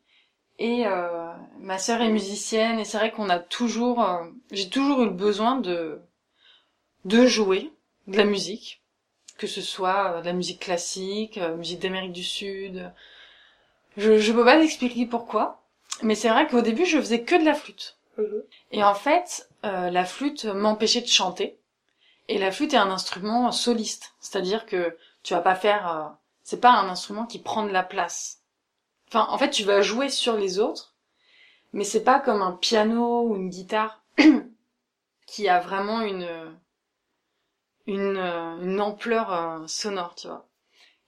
Speaker 2: Et euh, ma sœur est musicienne et c'est vrai qu'on a toujours, euh, j'ai toujours eu le besoin de de jouer de la musique, que ce soit de la musique classique, musique d'Amérique du Sud. Je je peux pas t'expliquer pourquoi, mais c'est vrai qu'au début je faisais que de la flûte.
Speaker 1: Mhm.
Speaker 2: Et en fait, euh, la flûte m'empêchait de chanter. Et la flûte est un instrument soliste, c'est-à-dire que tu vas pas faire, euh, c'est pas un instrument qui prend de la place. Enfin, en fait, tu vas jouer sur les autres, mais c'est pas comme un piano ou une guitare qui a vraiment une une, euh, une ampleur euh, sonore, tu vois.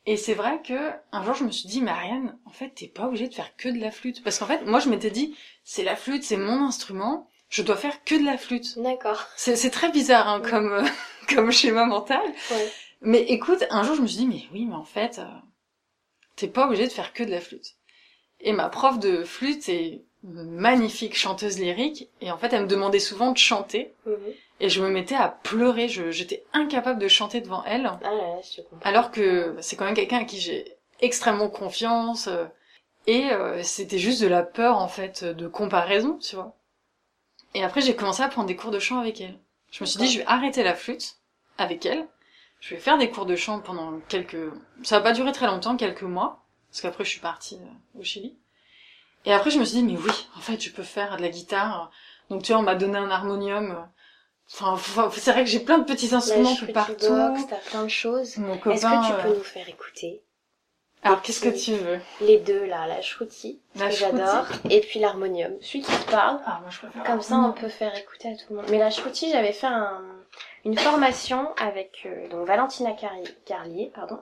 Speaker 2: Et c'est vrai que un jour je me suis dit, mais Ariane, en fait, t'es pas obligée de faire que de la flûte, parce qu'en fait, moi je m'étais dit, c'est la flûte, c'est mon instrument, je dois faire que de la flûte.
Speaker 1: D'accord.
Speaker 2: C'est très bizarre hein,
Speaker 1: Mm.
Speaker 2: comme euh, comme schéma mental.
Speaker 1: Ouais.
Speaker 2: Mais écoute, un jour je me suis dit mais oui, mais en fait, euh, t'es pas obligé de faire que de la flûte. Et ma prof de flûte est une magnifique chanteuse lyrique et en fait elle me demandait souvent de chanter
Speaker 1: Mhm.
Speaker 2: et je me mettais à pleurer. Je- J'étais incapable de chanter devant elle
Speaker 1: Ah là là, je te comprends.
Speaker 2: alors que c'est quand même quelqu'un à qui j'ai extrêmement confiance euh, et euh, c'était juste de la peur en fait de comparaison, tu vois. Et après j'ai commencé à prendre des cours de chant avec elle. Je me suis dit je vais arrêter la flûte avec elle. Je vais faire des cours de chant pendant quelques ça va pas durer très longtemps, quelques mois parce qu'après je suis partie euh, au Chili. Et après je me suis dit mais oui, en fait je peux faire de la guitare. Donc tu vois, on m'a donné un harmonium. Enfin, c'est vrai que j'ai plein de petits instruments partout.
Speaker 1: Box, t'as plein de choses.
Speaker 2: Mon
Speaker 1: Est-ce que tu
Speaker 2: euh,
Speaker 1: peux nous faire écouter?
Speaker 2: Alors, qu'est-ce que tu veux?
Speaker 1: Les deux, là, la shruti, que j'adore, et puis l'harmonium. Celui qui te parle,
Speaker 2: Ah, moi je préfère.
Speaker 1: comme ça on peut faire écouter à tout le monde. Mais la shruti, j'avais fait un- une formation avec euh, donc Valentina Carlier, Carlier pardon.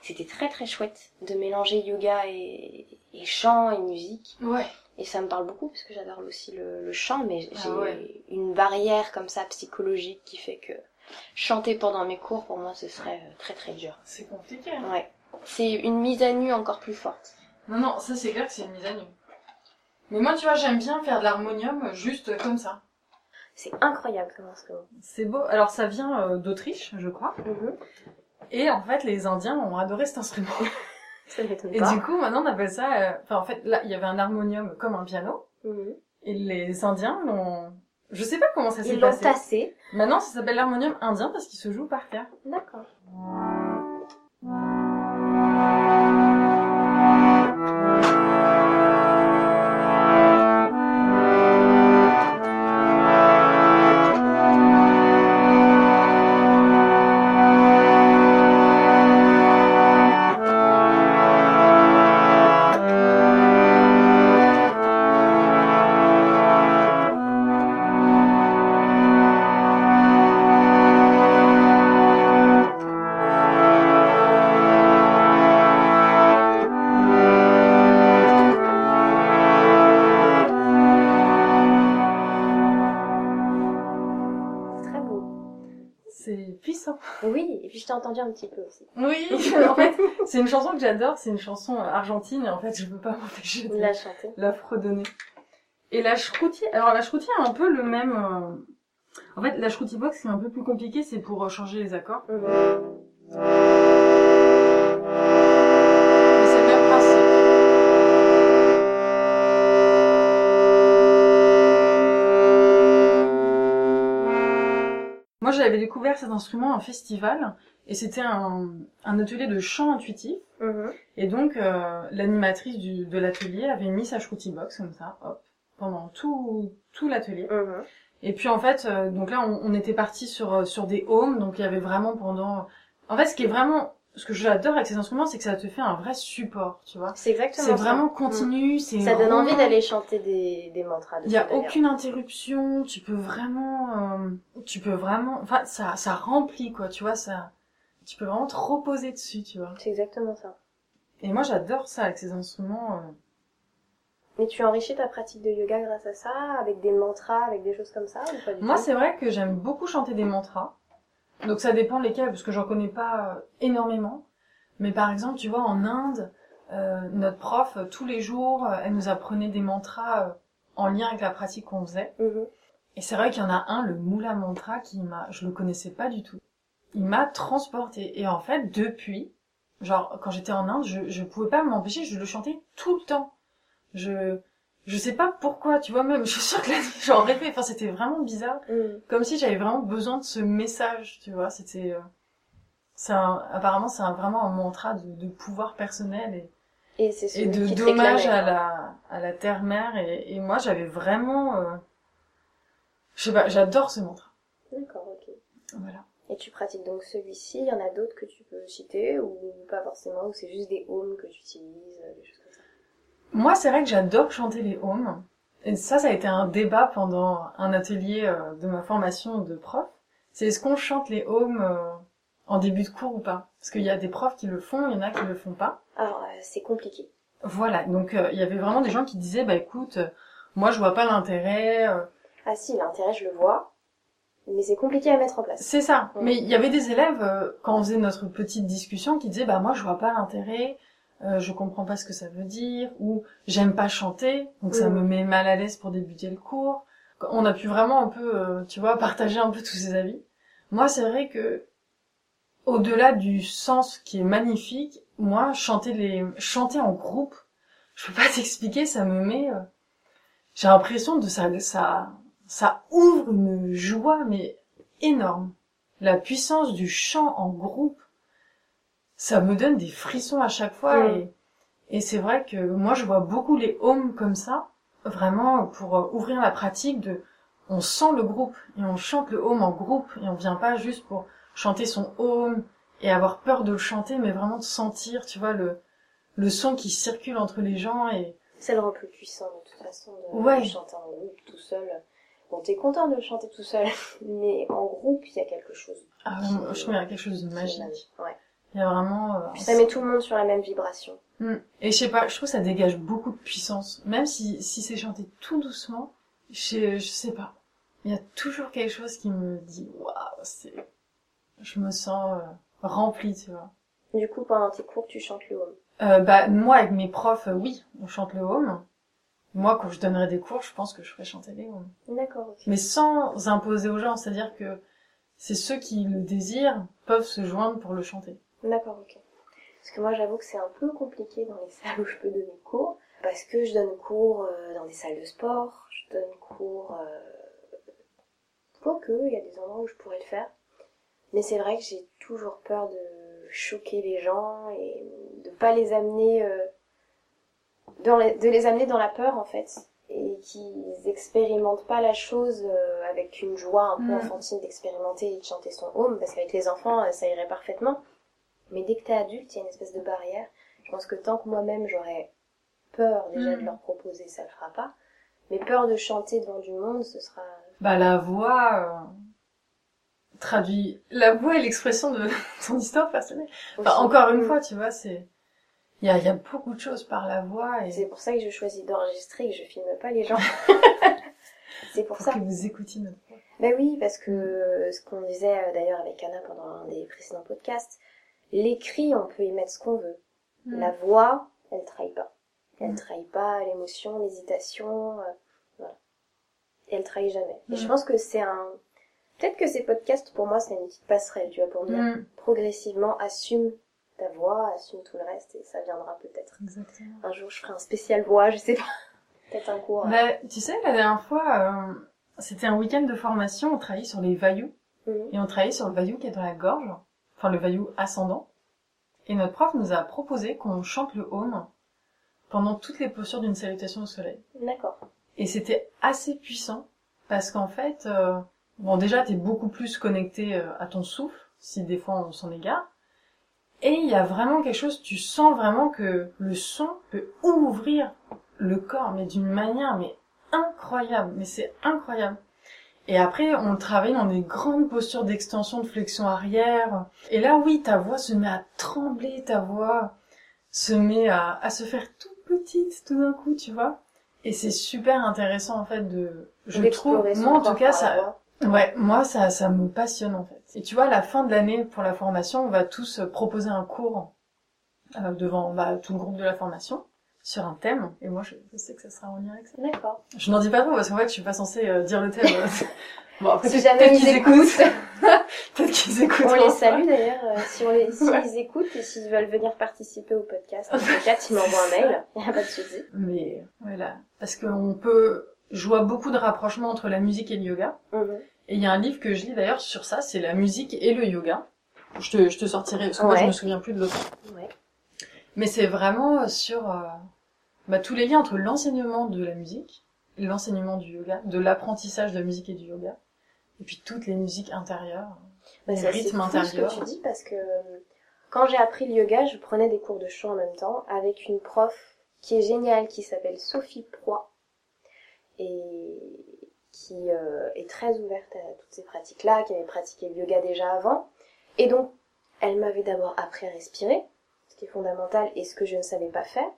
Speaker 1: C'était très très chouette de mélanger yoga et, et chant et musique.
Speaker 2: Ouais.
Speaker 1: Et ça me parle beaucoup parce que j'adore aussi le, le chant, mais j'ai
Speaker 2: Ah ouais.
Speaker 1: une barrière comme ça psychologique qui fait que chanter pendant mes cours, pour moi, ce serait euh, très très dur.
Speaker 2: C'est compliqué. hein.
Speaker 1: Ouais. C'est une mise à nu encore plus forte.
Speaker 2: Non, non, ça c'est clair que c'est une mise à nu. Mais moi, tu vois, j'aime bien faire de l'harmonium juste comme ça.
Speaker 1: C'est incroyable comme instrument.
Speaker 2: C'est beau. Alors, ça vient euh, d'Autriche, je crois.
Speaker 1: Mhm.
Speaker 2: Et en fait, les Indiens ont adoré cet instrument.
Speaker 1: Ça
Speaker 2: Et
Speaker 1: pas.
Speaker 2: du coup, maintenant, on appelle ça... euh, Enfin, en fait, là, il y avait un harmonium comme un piano.
Speaker 1: Mhm.
Speaker 2: Et les Indiens l'ont... Je sais pas comment ça s'est
Speaker 1: Ils l'ont
Speaker 2: passé.
Speaker 1: tassé.
Speaker 2: Maintenant, ça s'appelle l'harmonium indien parce qu'il se joue par terre.
Speaker 1: D'accord. Puis je t'ai entendu un petit peu aussi.
Speaker 2: Oui, en fait, c'est une chanson que j'adore. C'est une chanson euh, argentine et en fait, je peux pas m'empêcher de
Speaker 1: La chanter.
Speaker 2: la fredonner. Et la shruti, alors la shruti a un peu le même... euh, En fait, la shruti box, c'est un peu plus compliqué, c'est pour euh, changer les accords.
Speaker 1: Mhm.
Speaker 2: Mais c'est le même principe. Moi, j'avais découvert cet instrument en festival et c'était un, un atelier de chant intuitif.
Speaker 1: Mhm.
Speaker 2: Et donc, euh, l'animatrice du- de l'atelier avait mis sa shruti box comme ça, hop, pendant tout, tout l'atelier.
Speaker 1: Mhm.
Speaker 2: Et puis en fait, euh, donc là, on, on était parti sur euh, sur des homes, donc il y avait vraiment pendant. En fait, ce qui est vraiment, ce que j'adore avec ces instruments, c'est que ça te fait un vrai support, tu vois.
Speaker 1: C'est exactement
Speaker 2: C'est vraiment continu, c'est.
Speaker 1: Mhm. Ça donne envie d'aller chanter des, des mantras.
Speaker 2: Il y a aucune interruption, tu peux vraiment, euh, tu peux vraiment, enfin ça ça remplit quoi, tu vois ça. Tu peux vraiment te reposer dessus, tu vois.
Speaker 1: C'est exactement ça.
Speaker 2: Et moi j'adore ça avec ces instruments. euh.
Speaker 1: Mais tu enrichis ta pratique de yoga grâce à ça, avec des mantras, avec des choses comme ça ou pas du
Speaker 2: Moi c'est vrai que j'aime beaucoup chanter des mantras. Donc ça dépend lesquels, parce que j'en connais pas euh, énormément. Mais par exemple, tu vois, en Inde, euh, notre prof, tous les jours, elle nous apprenait des mantras euh, en lien avec la pratique qu'on faisait.
Speaker 1: Mhm.
Speaker 2: Et c'est vrai qu'il y en a un, le Mula Mantra, qui m'a, je le connaissais pas du tout. Il m'a transporté. Et en fait, depuis, genre, quand j'étais en Inde, je, je pouvais pas m'empêcher, je le chantais tout le temps. Je, je sais pas pourquoi, tu vois, même, je suis sûre que nuit, j'en rêvais. Enfin, c'était vraiment bizarre.
Speaker 1: Mhm.
Speaker 2: Comme si j'avais vraiment besoin de ce message, tu vois. C'était, euh, c'est un, apparemment, c'est un, vraiment un mantra de, de pouvoir personnel et,
Speaker 1: Et
Speaker 2: et de dommage à la, à la terre-mère. Et, et moi, j'avais vraiment, euh, je sais pas, j'adore ce mantra.
Speaker 1: D'accord, ok.
Speaker 2: Voilà.
Speaker 1: Et tu pratiques donc celui-ci, il y en a d'autres que tu peux citer ou pas forcément, ou c'est juste des homes que tu utilises, euh, des choses comme ça.
Speaker 2: Moi, c'est vrai que j'adore chanter les hymnes. Et ça, ça a été un débat pendant un atelier euh, de ma formation de prof. C'est est-ce qu'on chante les hymnes euh, en début de cours ou pas? Parce qu'il y a des profs qui le font, il y en a qui le font pas.
Speaker 1: Alors, euh, c'est compliqué.
Speaker 2: Voilà, donc euh, il y avait vraiment des gens qui disaient, bah écoute, euh, moi je vois pas l'intérêt.
Speaker 1: Ah si, l'intérêt, je le vois, mais c'est compliqué à mettre en place.
Speaker 2: C'est ça. Mais il y avait des élèves, euh, quand on faisait notre petite discussion, qui disaient, bah moi je vois pas l'intérêt, euh, je comprends pas ce que ça veut dire, ou j'aime pas chanter, donc ça
Speaker 1: Mm.
Speaker 2: me met mal à l'aise pour débuter le cours. On a pu vraiment un peu, euh, tu vois, partager un peu tous ces avis. Moi, c'est vrai que, au-delà du sens qui est magnifique, moi, chanter les, chanter en groupe, je peux pas t'expliquer, ça me met, euh, j'ai l'impression de ça, ça, ça ouvre une joie, mais énorme. La puissance du chant en groupe, ça me donne des frissons à chaque fois et, et c'est vrai que moi je vois beaucoup les homes comme ça, vraiment pour euh, ouvrir la pratique de, on sent le groupe et on chante le home en groupe et on vient pas juste pour chanter son home et avoir peur de le chanter mais vraiment de sentir, tu vois, le, le son qui circule entre les gens et
Speaker 1: Ça le rend plus puissant de toute façon de,
Speaker 2: Ouais.
Speaker 1: de chanter en groupe tout seul. Bon, t'es content de chanter tout seul, mais en groupe, il y a quelque chose.
Speaker 2: ah, je trouve qu'il y a quelque chose de magique.
Speaker 1: Ouais.
Speaker 2: Il y a vraiment euh,
Speaker 1: Puis ça met tout le monde sur la même vibration.
Speaker 2: Mm. Et je sais pas, je trouve que ça dégage beaucoup de puissance. Même si, si c'est chanté tout doucement, je, je sais pas. Il y a toujours quelque chose qui me dit, waouh, c'est, je me sens euh, remplie, tu vois.
Speaker 1: Du coup, pendant tes cours, tu chantes le home.
Speaker 2: Euh, bah, moi, avec mes profs, euh, oui, on chante le home. Moi, quand je donnerais des cours, je pense que je ferais chanter les homes.
Speaker 1: D'accord, ok.
Speaker 2: Mais sans imposer aux gens, c'est-à-dire que c'est ceux qui le désirent peuvent se joindre pour le chanter.
Speaker 1: D'accord, ok. Parce que moi, j'avoue que c'est un peu compliqué dans les salles où je peux donner cours. Parce que je donne cours euh, dans des salles de sport, je donne cours... Euh... Quoique, il y a des endroits où je pourrais le faire. Mais c'est vrai que j'ai toujours peur de choquer les gens et de pas les amener... dans les- de les amener dans la peur, en fait. Et qu'ils expérimentent pas la chose euh, avec une joie un peu
Speaker 2: Mm.
Speaker 1: enfantine d'expérimenter et de chanter son home. Parce qu'avec les enfants, euh, ça irait parfaitement. Mais dès que t'es adulte, il y a une espèce de barrière. Je pense que tant que moi-même j'aurais peur déjà de
Speaker 2: Mm.
Speaker 1: leur proposer, ça le fera pas. Mais peur de chanter devant du monde, ce sera.
Speaker 2: Bah, la voix euh, traduit la voix et l'expression de ton histoire personnelle. Enfin, encore une
Speaker 1: Mm.
Speaker 2: fois, tu vois, c'est il y a, y a beaucoup de choses par la voix et
Speaker 1: C'est pour ça que je choisis d'enregistrer et que je filme pas les gens. c'est pour
Speaker 2: pour
Speaker 1: ça.
Speaker 2: que vous écoutiez notre voix.
Speaker 1: Ben oui, parce que ce qu'on disait euh, d'ailleurs avec Anna pendant un des précédents podcasts, l'écrit, on peut y mettre ce qu'on veut. La voix, elle trahit pas. Elle
Speaker 2: Mm.
Speaker 1: trahit pas l'émotion, l'hésitation, euh, voilà. Et elle trahit jamais. Et
Speaker 2: Mm.
Speaker 1: je pense que c'est un... Peut-être que ces podcasts, pour moi, c'est une petite passerelle, tu vois, pour dire
Speaker 2: Mm.
Speaker 1: progressivement, assume ta voix, assume tout le reste, et ça viendra peut-être.
Speaker 2: Exactement.
Speaker 1: Un jour, je ferai un spécial voix, je sais pas. Peut-être un cours. euh,
Speaker 2: Bah, tu sais, la dernière fois, euh, c'était un week-end de formation, on travaillait sur les vailloux.
Speaker 1: mhm.
Speaker 2: Et on travaillait sur le vaillou qui est dans la gorge, enfin le vaillou ascendant. Et notre prof nous a proposé qu'on chante le home pendant toutes les postures d'une salutation au soleil.
Speaker 1: D'accord.
Speaker 2: Et c'était assez puissant parce qu'en fait, euh, bon déjà t'es beaucoup plus connecté euh, à ton souffle si des fois on s'en égare. Et il y a vraiment quelque chose, tu sens vraiment que le son peut ouvrir le corps, mais d'une manière mais incroyable, mais c'est incroyable. Et après, on travaille dans des grandes postures d'extension, de flexion arrière. Et là, oui, ta voix se met à trembler, ta voix se met à, à se faire toute petite tout d'un coup, tu vois. Et c'est super intéressant, en fait, de, je trouve, moi, en tout cas, ça. Ouais, moi, ça, ça me passionne, en fait. Et tu vois, à la fin de l'année, pour la formation, on va tous euh, proposer un cours euh, devant bah, tout le groupe de la formation sur un thème. Et moi, je, je sais que ça sera en lien avec ça.
Speaker 1: D'accord.
Speaker 2: Je n'en dis pas trop parce qu'en fait, je suis pas censée euh, dire le thème. bon, après,
Speaker 1: Si
Speaker 2: peut-être qu'ils
Speaker 1: ils écoutent,
Speaker 2: peut-être qu'ils écoutent.
Speaker 1: on les salue d'ailleurs. euh, si on les, s'ils
Speaker 2: Ouais.
Speaker 1: écoutent et s'ils veulent venir participer au podcast, en tout cas, ils m'envoient un mail. Il n'y a pas de souci.
Speaker 2: Mais voilà, parce qu'on peut, je vois beaucoup de rapprochements entre la musique et le yoga.
Speaker 1: Mhm.
Speaker 2: Et il y a un livre que je lis d'ailleurs sur ça, c'est la musique et le yoga. Je te, je te sortirai parce que moi je me souviens plus de l'autre.
Speaker 1: Ouais.
Speaker 2: Mais c'est vraiment euh, sur euh, bah, tous les liens entre l'enseignement de la musique, l'enseignement du yoga, de l'apprentissage de la musique et du yoga, et puis toutes les musiques intérieures,
Speaker 1: Bah,
Speaker 2: les
Speaker 1: c'est
Speaker 2: rythmes intérieurs.
Speaker 1: ce que tu dis parce que euh, quand j'ai appris le yoga, je prenais des cours de chant en même temps avec une prof qui est géniale, qui s'appelle Sophie Proy et qui euh, est très ouverte à toutes ces pratiques-là, qui avait pratiqué le yoga déjà avant. Et donc, elle m'avait d'abord appris à respirer, ce qui est fondamental et ce que je ne savais pas faire.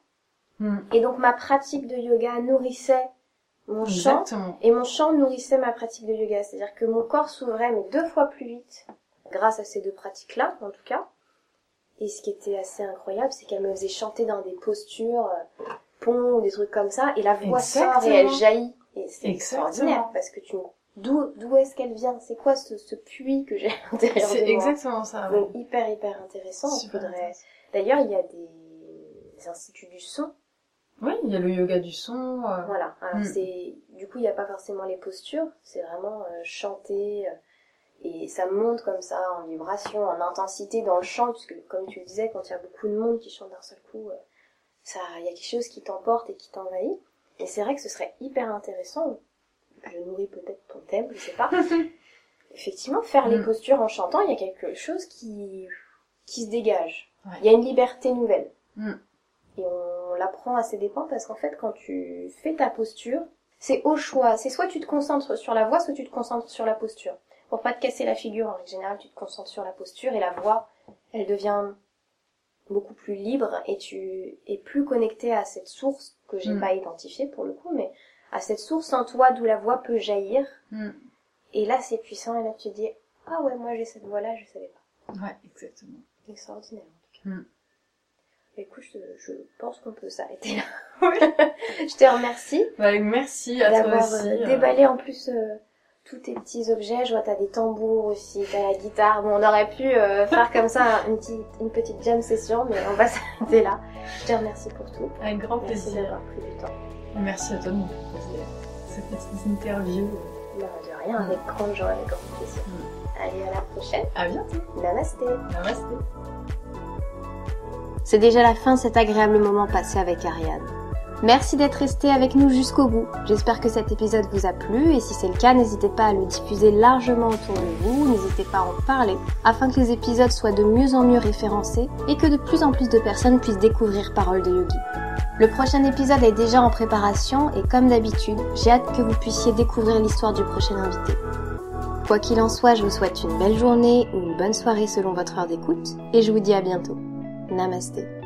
Speaker 2: Hmm.
Speaker 1: Et donc, ma pratique de yoga nourrissait mon chant et mon chant nourrissait ma pratique de yoga, c'est-à-dire que mon corps s'ouvrait mais deux fois plus vite grâce à ces deux pratiques-là, en tout cas. Et ce qui était assez incroyable, c'est qu'elle me faisait chanter dans des postures euh, pont ou des trucs comme ça, et la voix sort et elle
Speaker 2: Exactement.
Speaker 1: jaillit. Et c'est
Speaker 2: Exactement.
Speaker 1: extraordinaire parce que tu d'où d'où est-ce qu'elle vient? C'est quoi ce, ce puits que j'ai à l'intérieur de
Speaker 2: C'est exactement ça. ouais.
Speaker 1: Donc hyper hyper intéressant. Faudrait-. D'ailleurs, il y a des instituts du son
Speaker 2: Oui, il y a le yoga du son. euh,
Speaker 1: Voilà. Alors
Speaker 2: Mm.
Speaker 1: c'est du coup il n'y a pas forcément les postures, c'est vraiment euh, chanter euh, et ça monte comme ça en vibration, en intensité dans le chant puisque comme tu le disais quand il y a beaucoup de monde qui chante d'un seul coup, euh, ça il y a quelque chose qui t'emporte et qui t'envahit. Et c'est vrai que ce serait hyper intéressant. Je nourris peut-être ton thème, je sais pas. Effectivement, faire les
Speaker 2: Mm.
Speaker 1: postures en chantant, il y a quelque chose qui qui se dégage.
Speaker 2: Ouais.
Speaker 1: Il y a une liberté nouvelle.
Speaker 2: Mm.
Speaker 1: Et on l'apprend à ses dépens parce qu'en fait, quand tu fais ta posture, c'est au choix. C'est soit tu te concentres sur la voix, soit tu te concentres sur la posture. Pour pas te casser la figure, en général, tu te concentres sur la posture et la voix, elle devient beaucoup plus libre et tu es plus connecté à cette source que j'ai
Speaker 2: Mm.
Speaker 1: pas identifiée pour le coup, mais à cette source en toi d'où la voix peut jaillir.
Speaker 2: Mm.
Speaker 1: Et là, c'est puissant et là, tu te dis, ah ouais, moi j'ai cette voix-là, je savais pas.
Speaker 2: Ouais, exactement.
Speaker 1: Extraordinaire en tout cas.
Speaker 2: Mm.
Speaker 1: Écoute, je, je pense qu'on peut s'arrêter là. je te remercie
Speaker 2: Bah, merci à toi
Speaker 1: d'avoir
Speaker 2: aussi.
Speaker 1: euh,
Speaker 2: euh,
Speaker 1: déballé en plus euh, tous tes petits objets. Je vois, t'as des tambours aussi, t'as la guitare. Bon, on aurait pu euh, faire comme ça une petite, une petite jam session, mais on va s'arrêter là. Je te remercie pour tout.
Speaker 2: Avec grand
Speaker 1: Merci
Speaker 2: plaisir.
Speaker 1: d'avoir pris du temps.
Speaker 2: Merci à toi de me proposer cette petite interview.
Speaker 1: Non, de rien, avec grande joie, avec grand plaisir.
Speaker 2: Mm.
Speaker 1: Allez, à la prochaine.
Speaker 2: À bientôt.
Speaker 1: Namasté.
Speaker 2: Namasté.
Speaker 1: C'est déjà la fin de cet agréable moment passé avec Ariane. Merci d'être resté avec nous jusqu'au bout. J'espère que cet épisode vous a plu et si c'est le cas, n'hésitez pas à le diffuser largement autour de vous, n'hésitez pas à en parler afin que les épisodes soient de mieux en mieux référencés et que de plus en plus de personnes puissent découvrir Parole de Yogi. Le prochain épisode est déjà en préparation et comme d'habitude, j'ai hâte que vous puissiez découvrir l'histoire du prochain invité. Quoi qu'il en soit, je vous souhaite une belle journée ou une bonne soirée selon votre heure d'écoute et je vous dis à bientôt. Namaste.